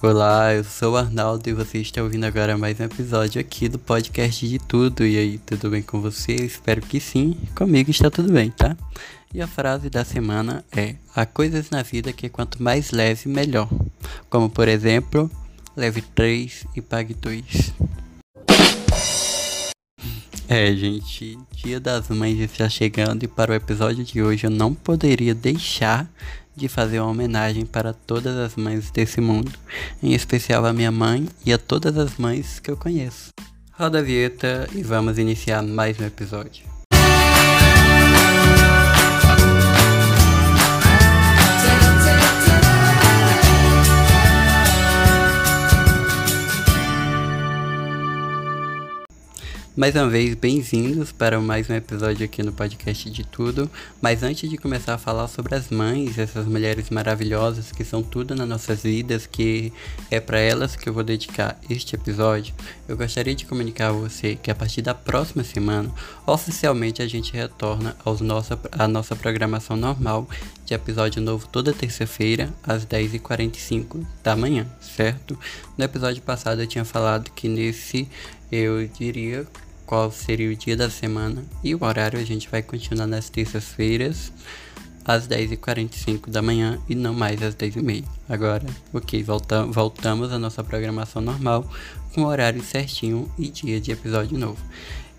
Olá, eu sou o Arnaldo e você está ouvindo agora mais um episódio aqui do podcast de tudo. E aí, tudo bem com você? Espero que sim. Comigo está tudo bem, tá? E a frase da semana é: Há coisas na vida que quanto mais leve, melhor. Como por exemplo, leve 3 e pague 2. É, gente, Dia das Mães está chegando e para o episódio de hoje eu não poderia deixar de fazer uma homenagem para todas as mães desse mundo, em especial a minha mãe e a todas as mães que eu conheço. Roda a vinheta e vamos iniciar mais um episódio. Mais uma vez, bem-vindos para mais um episódio aqui no podcast de tudo. Mas antes de começar a falar sobre as mães, essas mulheres maravilhosas que são tudo nas nossas vidas, que é para elas que eu vou dedicar este episódio, eu gostaria de comunicar a você que a partir da próxima semana, oficialmente a gente retorna aos nossa, a nossa programação normal de episódio novo toda terça-feira às 10h45 da manhã, certo? No episódio passado eu tinha falado que nesse eu diria qual seria o dia da semana e o horário a gente vai continuar nas terças-feiras às 10h45 da manhã e não mais às 10h30. Agora, ok, volta voltamos à nossa programação normal com horário certinho e dia de episódio novo.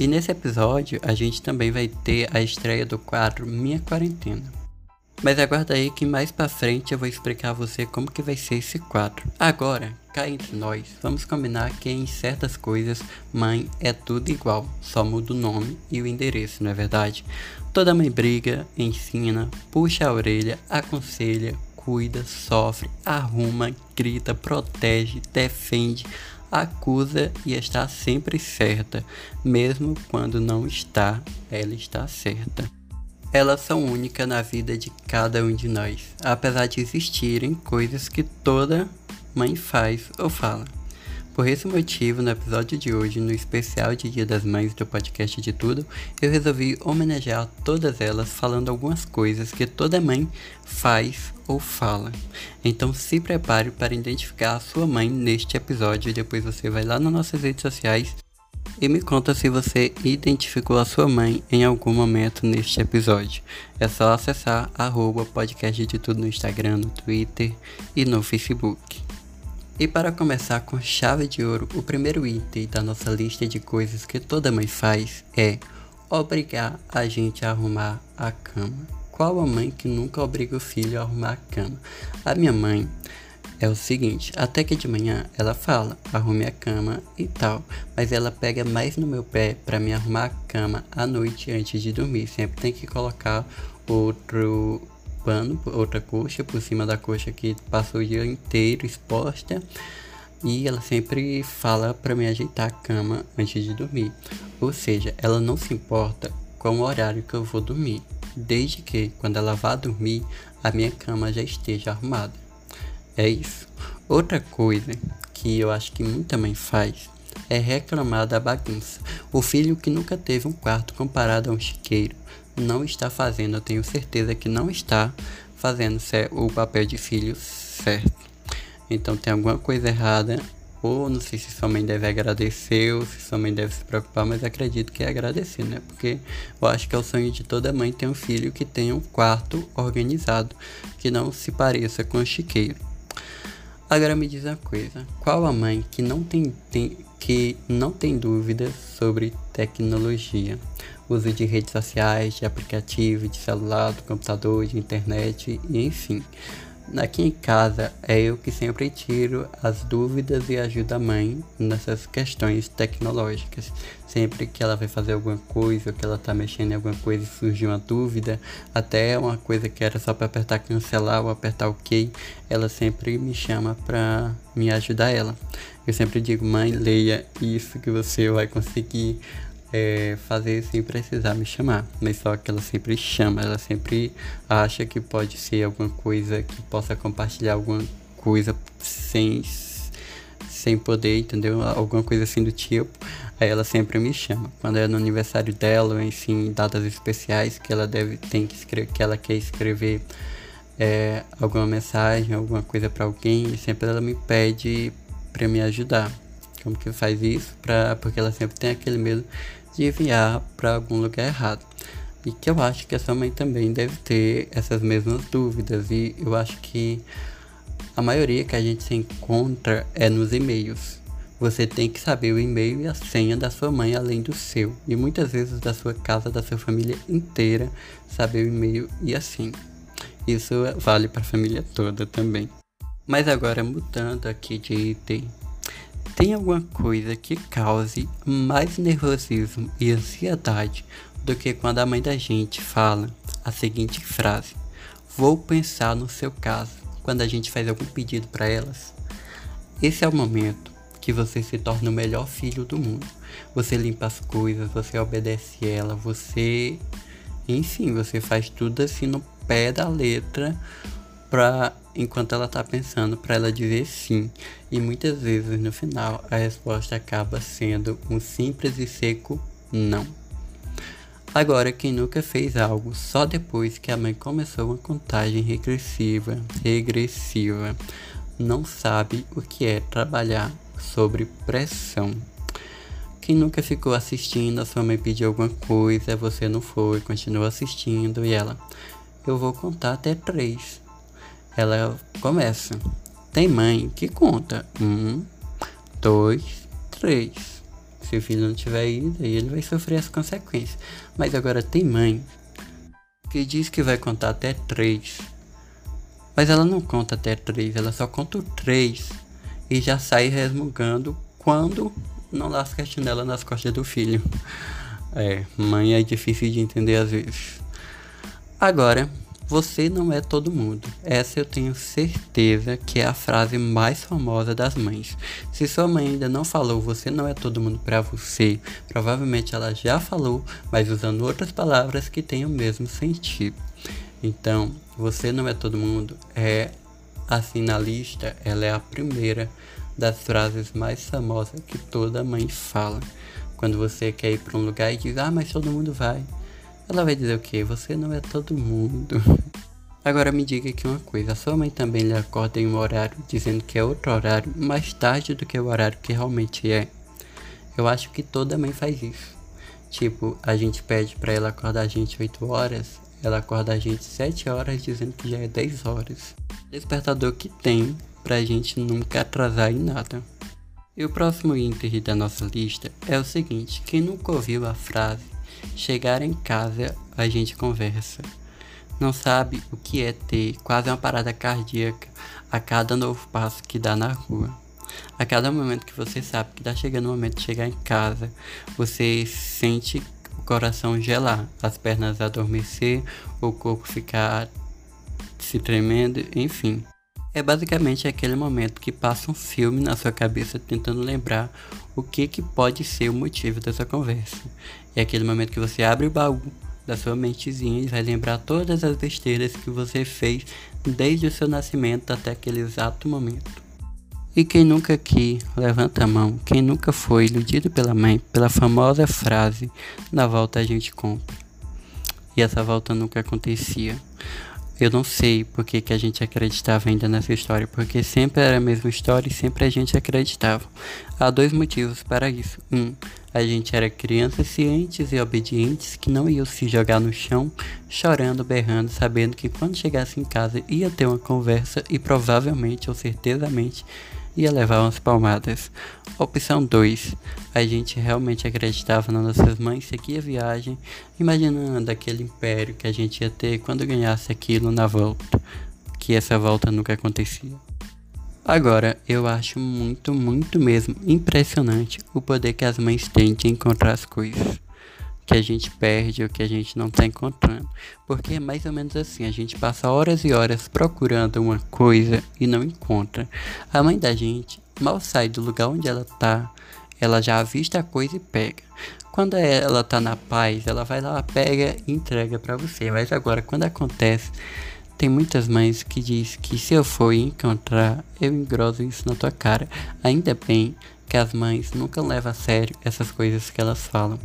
E nesse episódio a gente também vai ter a estreia do quadro Minha Quarentena. Mas aguarda aí que mais pra frente eu vou explicar a você como que vai ser esse quadro. Agora, cá entre nós, vamos combinar que em certas coisas, mãe é tudo igual, só muda o nome e o endereço, não é verdade? Toda mãe briga, ensina, puxa a orelha, aconselha, cuida, sofre, arruma, grita, protege, defende, acusa e está sempre certa, mesmo quando não está, ela está certa. Elas são únicas na vida de cada um de nós, apesar de existirem coisas que toda mãe faz ou fala. Por esse motivo, no episódio de hoje, no especial de Dia das Mães do podcast de tudo, eu resolvi homenagear todas elas falando algumas coisas que toda mãe faz ou fala. Então se prepare para identificar a sua mãe neste episódio e depois você vai lá nas nossas redes sociais e me conta se você identificou a sua mãe em algum momento neste episódio. É só acessar arroba podcast de tudo no Instagram, no Twitter e no Facebook. E para começar com chave de ouro, o primeiro item da nossa lista de coisas que toda mãe faz é obrigar a gente a arrumar a cama. Qual a mãe que nunca obriga o filho a arrumar a cama? A minha mãe é o seguinte, até que de manhã ela fala, arrume a cama e tal, mas ela pega mais no meu pé para me arrumar a cama à noite antes de dormir. Sempre tem que colocar outro pano, outra coxa por cima da coxa que passou o dia inteiro exposta. E ela sempre fala para me ajeitar a cama antes de dormir. Ou seja, ela não se importa com o horário que eu vou dormir, desde que quando ela vá dormir, a minha cama já esteja arrumada. É isso. Outra coisa que eu acho que muita mãe faz é reclamar da bagunça. O filho que nunca teve um quarto comparado a um chiqueiro não está fazendo, eu tenho certeza que não está fazendo o papel de filho certo. Então tem alguma coisa errada, ou não sei se sua mãe deve agradecer ou se sua mãe deve se preocupar, mas acredito que é agradecer, né? Porque eu acho que é o sonho de toda mãe ter um filho que tenha um quarto organizado, que não se pareça com o chiqueiro. Agora me diz uma coisa, qual a mãe que não tem, tem que não tem dúvidas sobre tecnologia? uso de redes sociais, de aplicativo, de celular, do computador, de internet, enfim. Aqui em casa é eu que sempre tiro as dúvidas e ajudo a mãe nessas questões tecnológicas. Sempre que ela vai fazer alguma coisa, ou que ela tá mexendo em alguma coisa e surge uma dúvida, até uma coisa que era só para apertar cancelar ou apertar OK, ela sempre me chama para me ajudar ela. Eu sempre digo, mãe, leia isso que você vai conseguir é, fazer sem precisar me chamar. Mas só que ela sempre chama, ela sempre acha que pode ser alguma coisa que possa compartilhar alguma coisa sem, sem poder, entendeu? Alguma coisa assim do tipo. Aí ela sempre me chama. Quando é no aniversário dela, ou enfim, datas especiais que ela deve tem que escrever, que ela quer escrever é, alguma mensagem, alguma coisa para alguém, sempre ela me pede para me ajudar. Como que faz isso? Pra, porque ela sempre tem aquele medo de enviar para algum lugar errado. E que eu acho que a sua mãe também deve ter essas mesmas dúvidas. E eu acho que a maioria que a gente se encontra é nos e-mails. Você tem que saber o e-mail e a senha da sua mãe além do seu. E muitas vezes da sua casa, da sua família inteira, saber o e-mail e a senha. Isso vale para a família toda também. Mas agora mudando aqui de item. Tem alguma coisa que cause mais nervosismo e ansiedade do que quando a mãe da gente fala a seguinte frase: Vou pensar no seu caso quando a gente faz algum pedido para elas. Esse é o momento que você se torna o melhor filho do mundo. Você limpa as coisas, você obedece ela, você. Enfim, você faz tudo assim no pé da letra pra enquanto ela tá pensando para ela dizer sim. E muitas vezes no final a resposta acaba sendo um simples e seco não. Agora, quem nunca fez algo só depois que a mãe começou uma contagem regressiva, regressiva, não sabe o que é trabalhar sobre pressão. Quem nunca ficou assistindo, a sua mãe pediu alguma coisa, você não foi, continuou assistindo e ela, eu vou contar até três. Ela começa. Tem mãe que conta um, dois, três. Se o filho não tiver ido, aí ele vai sofrer as consequências. Mas agora tem mãe que diz que vai contar até três. Mas ela não conta até três, ela só conta o três e já sai resmungando quando não lasca a chinela nas costas do filho. É, mãe é difícil de entender às vezes. Agora, você não é todo mundo. Essa eu tenho certeza que é a frase mais famosa das mães. Se sua mãe ainda não falou, você não é todo mundo para você, provavelmente ela já falou, mas usando outras palavras que têm o mesmo sentido. Então, você não é todo mundo é assim na lista, ela é a primeira das frases mais famosas que toda mãe fala. Quando você quer ir para um lugar e diz: "Ah, mas todo mundo vai". Ela vai dizer o quê? Você não é todo mundo. Agora me diga aqui uma coisa, sua mãe também lhe acorda em um horário dizendo que é outro horário, mais tarde do que o horário que realmente é. Eu acho que toda mãe faz isso. Tipo, a gente pede para ela acordar a gente 8 horas, ela acorda a gente 7 horas dizendo que já é 10 horas. Despertador que tem pra gente nunca atrasar em nada. E o próximo índice da nossa lista é o seguinte: quem nunca ouviu a frase Chegar em casa, a gente conversa. Não sabe o que é ter quase uma parada cardíaca a cada novo passo que dá na rua. A cada momento que você sabe que está chegando o momento de chegar em casa, você sente o coração gelar, as pernas adormecer, o corpo ficar se tremendo, enfim. É basicamente aquele momento que passa um filme na sua cabeça tentando lembrar o que, que pode ser o motivo dessa conversa. É aquele momento que você abre o baú da sua mentezinha e vai lembrar todas as besteiras que você fez desde o seu nascimento até aquele exato momento. E quem nunca aqui, levanta a mão, quem nunca foi iludido pela mãe pela famosa frase: na volta a gente compra. E essa volta nunca acontecia. Eu não sei por que, que a gente acreditava ainda nessa história, porque sempre era a mesma história e sempre a gente acreditava. Há dois motivos para isso. Um, a gente era crianças cientes e obedientes que não iam se jogar no chão, chorando, berrando, sabendo que quando chegasse em casa ia ter uma conversa e provavelmente ou certezamente ia levar umas palmadas. Opção 2. A gente realmente acreditava nas nossas mães, seguia a viagem, imaginando aquele império que a gente ia ter quando ganhasse aquilo na volta, que essa volta nunca acontecia. Agora, eu acho muito, muito mesmo impressionante o poder que as mães têm de encontrar as coisas que a gente perde ou que a gente não está encontrando. Porque é mais ou menos assim, a gente passa horas e horas procurando uma coisa e não encontra. A mãe da gente mal sai do lugar onde ela tá, ela já avista a coisa e pega. Quando ela tá na paz, ela vai lá, pega e entrega para você. Mas agora, quando acontece, tem muitas mães que diz que se eu for encontrar, eu engroso isso na tua cara. Ainda bem que as mães nunca levam a sério essas coisas que elas falam.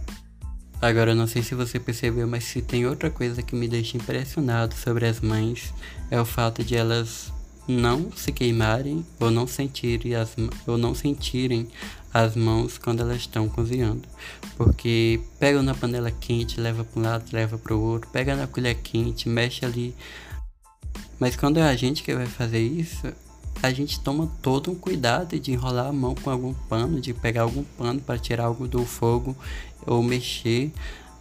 Agora, eu não sei se você percebeu, mas se tem outra coisa que me deixa impressionado sobre as mães é o fato de elas não se queimarem ou não sentirem as, ou não sentirem as mãos quando elas estão cozinhando. Porque pega na panela quente, leva para um lado, leva para o outro, pega na colher quente, mexe ali. Mas quando é a gente que vai fazer isso, a gente toma todo um cuidado de enrolar a mão com algum pano, de pegar algum pano para tirar algo do fogo ou mexer.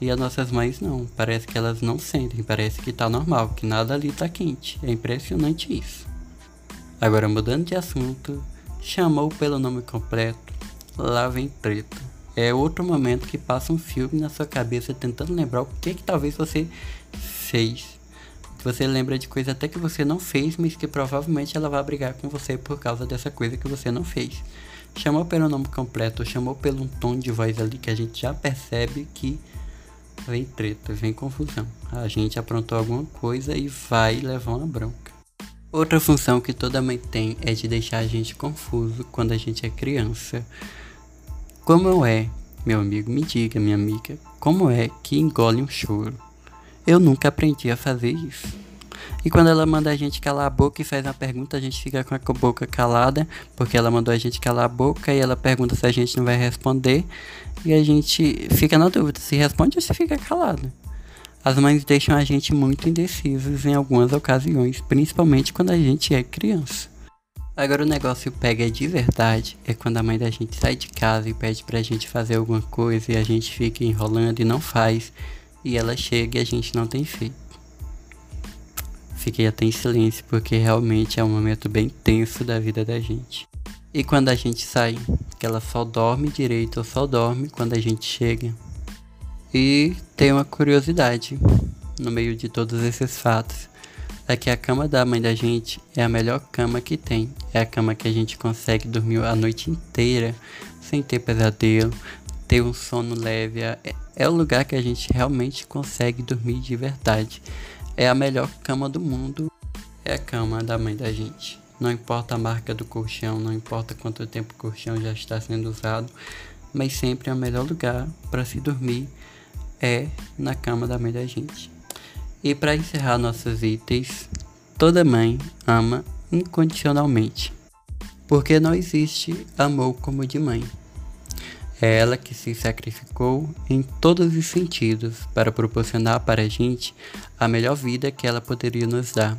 E as nossas mães não, parece que elas não sentem, parece que tá normal, que nada ali tá quente. É impressionante isso. Agora mudando de assunto, chamou pelo nome completo, lá vem treta. É outro momento que passa um filme na sua cabeça tentando lembrar o que que talvez você fez você lembra de coisa até que você não fez, mas que provavelmente ela vai brigar com você por causa dessa coisa que você não fez. Chamou pelo nome completo, chamou pelo um tom de voz ali que a gente já percebe que vem treta, vem confusão. A gente aprontou alguma coisa e vai levar uma bronca. Outra função que toda mãe tem é de deixar a gente confuso quando a gente é criança. Como é, meu amigo, me diga, minha amiga, como é que engole um choro? Eu nunca aprendi a fazer isso. E quando ela manda a gente calar a boca e faz uma pergunta, a gente fica com a boca calada, porque ela mandou a gente calar a boca e ela pergunta se a gente não vai responder. E a gente fica na dúvida se responde ou se fica calado. As mães deixam a gente muito indecisos em algumas ocasiões, principalmente quando a gente é criança. Agora o negócio pega de verdade é quando a mãe da gente sai de casa e pede pra gente fazer alguma coisa e a gente fica enrolando e não faz e ela chega e a gente não tem feito. Fiquei até em silêncio porque realmente é um momento bem tenso da vida da gente. E quando a gente sai, que ela só dorme direito ou só dorme quando a gente chega. E tem uma curiosidade no meio de todos esses fatos. É que a cama da mãe da gente é a melhor cama que tem. É a cama que a gente consegue dormir a noite inteira sem ter pesadelo, ter um sono leve. É, é o lugar que a gente realmente consegue dormir de verdade. É a melhor cama do mundo. É a cama da mãe da gente. Não importa a marca do colchão, não importa quanto tempo o colchão já está sendo usado, mas sempre o melhor lugar para se dormir é na cama da mãe da gente. E para encerrar nossos itens, toda mãe ama incondicionalmente, porque não existe amor como o de mãe. É ela que se sacrificou em todos os sentidos para proporcionar para a gente a melhor vida que ela poderia nos dar.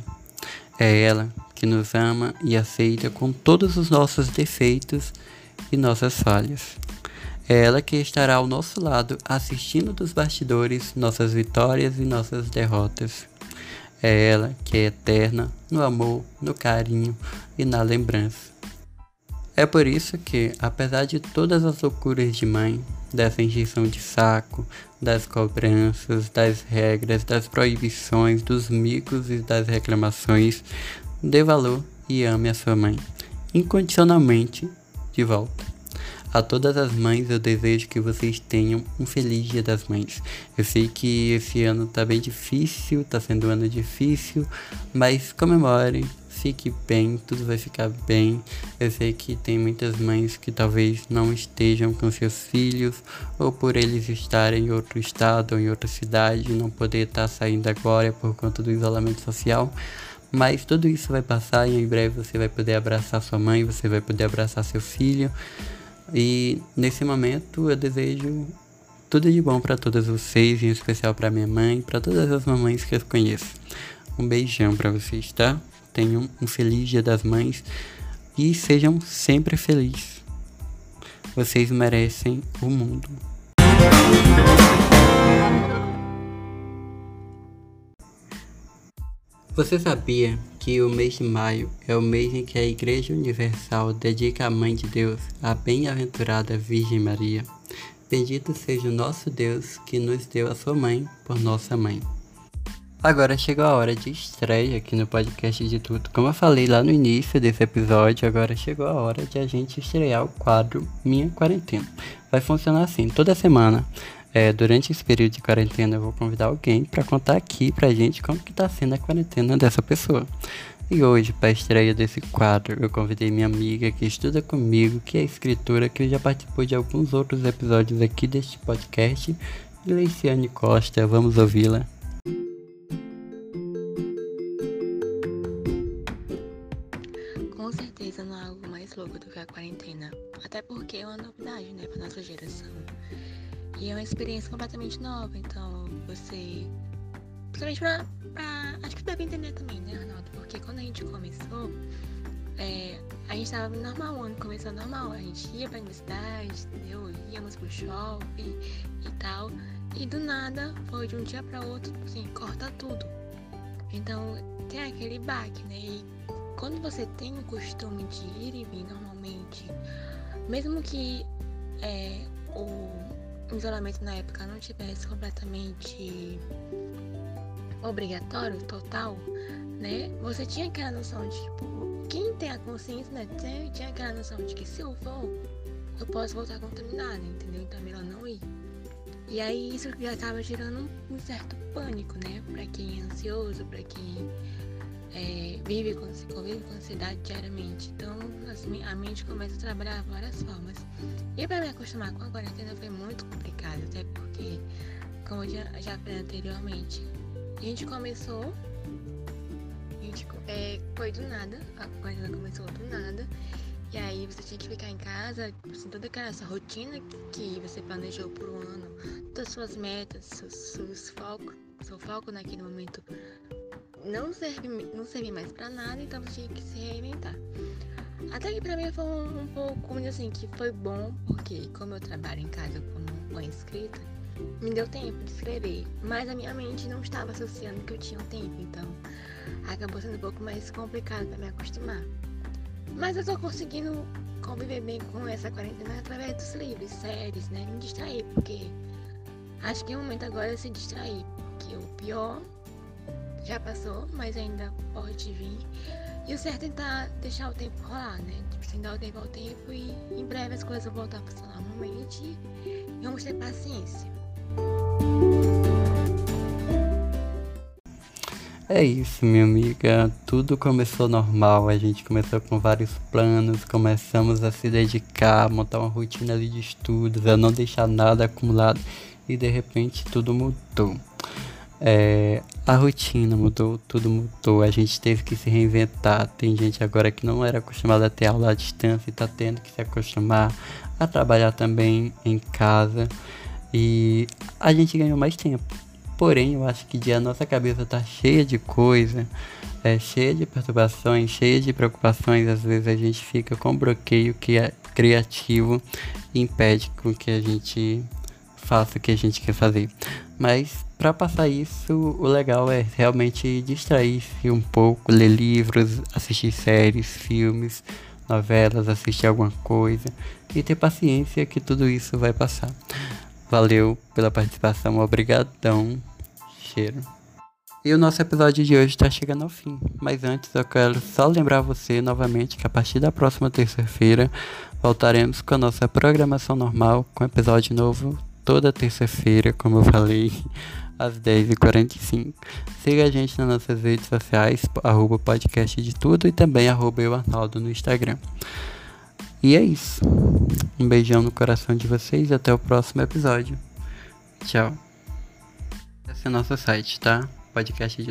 É ela que nos ama e aceita com todos os nossos defeitos e nossas falhas. É ela que estará ao nosso lado assistindo dos bastidores nossas vitórias e nossas derrotas. É ela que é eterna no amor, no carinho e na lembrança. É por isso que, apesar de todas as loucuras de mãe, dessa injeção de saco, das cobranças, das regras, das proibições, dos micos e das reclamações, dê valor e ame a sua mãe, incondicionalmente, de volta. A todas as mães eu desejo que vocês tenham um feliz Dia das Mães. Eu sei que esse ano tá bem difícil, tá sendo um ano difícil, mas comemorem, fique bem, tudo vai ficar bem. Eu sei que tem muitas mães que talvez não estejam com seus filhos, ou por eles estarem em outro estado ou em outra cidade, não poder estar tá saindo agora por conta do isolamento social. Mas tudo isso vai passar e em breve você vai poder abraçar sua mãe, você vai poder abraçar seu filho. E nesse momento eu desejo tudo de bom para todas vocês, em especial para minha mãe, para todas as mamães que eu conheço. Um beijão para vocês, tá? Tenham um feliz Dia das Mães e sejam sempre felizes. Vocês merecem o mundo. Você sabia que o mês de maio é o mês em que a Igreja Universal dedica a Mãe de Deus, a bem-aventurada Virgem Maria? Bendito seja o nosso Deus que nos deu a sua mãe por nossa mãe. Agora chegou a hora de estreia aqui no podcast de tudo. Como eu falei lá no início desse episódio, agora chegou a hora de a gente estrear o quadro Minha Quarentena. Vai funcionar assim, toda semana. É, durante esse período de quarentena eu vou convidar alguém para contar aqui pra gente como que tá sendo a quarentena dessa pessoa. E hoje, para estreia desse quadro, eu convidei minha amiga que estuda comigo, que é escritora, que já participou de alguns outros episódios aqui deste podcast, Leiciane Costa. Vamos ouvi-la. Porque é uma novidade, né, para nossa geração. E é uma experiência completamente nova, então você. Principalmente pra, pra. Acho que deve entender também, né, Arnaldo? Porque quando a gente começou, é, a gente tava normal, o ano começou normal. A gente ia pra universidade, entendeu? Íamos pro shopping e tal. E do nada, foi de um dia para outro, assim, corta tudo. Então tem aquele baque, né? E quando você tem o costume de ir e vir normalmente, mesmo que é, o isolamento na época não tivesse completamente obrigatório, total, né? Você tinha aquela noção de, tipo, quem tem a consciência, né? Tinha aquela noção de que se eu for, eu posso voltar contaminada, entendeu? Então é melhor não ir. E aí isso já acaba gerando um, certo pânico, né? Pra quem é ansioso, pra quem é, vive com, convive com ansiedade diariamente. Então assim, a mente começa a trabalhar várias formas. E para me acostumar com a quarentena foi muito complicado, até porque, como eu já, já falei anteriormente, a gente começou, a gente é, foi do nada, a quarentena começou do nada. E aí você tinha que ficar em casa, assim, toda aquela sua rotina que você planejou por um ano, todas as suas metas, seus, seus focos, seu foco naquele momento não serve, não serve mais para nada, então você tinha que se reinventar. Até que pra mim foi um, um pouco, assim, que foi bom, porque como eu trabalho em casa como mãe escrita, me deu tempo de escrever, mas a minha mente não estava associando que eu tinha um tempo, então acabou sendo um pouco mais complicado para me acostumar. Mas eu tô conseguindo conviver bem com essa quarentena através dos livros, séries, né? Me distrair, porque acho que o momento agora é se distrair, porque o pior já passou, mas ainda pode vir. E o certo é tentar deixar o tempo rolar, né? Tipo, sem dar o tempo ao tempo e em breve as coisas vão voltar a funcionar normalmente e vamos ter paciência. É isso, minha amiga. Tudo começou normal. A gente começou com vários planos, começamos a se dedicar, montar uma rotina de estudos, a não deixar nada acumulado e de repente tudo mudou. É, a rotina mudou, tudo mudou. A gente teve que se reinventar. Tem gente agora que não era acostumada a ter aula à distância e está tendo que se acostumar a trabalhar também em casa. E a gente ganhou mais tempo Porém, eu acho que a nossa cabeça tá cheia de coisa, é, cheia de perturbações, cheia de preocupações. Às vezes a gente fica com bloqueio que é criativo e impede com que a gente faça o que a gente quer fazer. Mas para passar isso, o legal é realmente distrair-se um pouco, ler livros, assistir séries, filmes, novelas, assistir alguma coisa e ter paciência que tudo isso vai passar. Valeu pela participação, obrigadão cheiro. E o nosso episódio de hoje está chegando ao fim. Mas antes eu quero só lembrar você novamente que a partir da próxima terça-feira voltaremos com a nossa programação normal, com episódio novo toda terça-feira, como eu falei, às 10h45. Siga a gente nas nossas redes sociais, arroba podcast de tudo e também arroba eu Arnaldo no Instagram. E é isso. Um beijão no coração de vocês e até o próximo episódio. Tchau. Esse é o nosso site, tá? Podcast.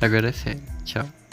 Agora é sério. Tchau.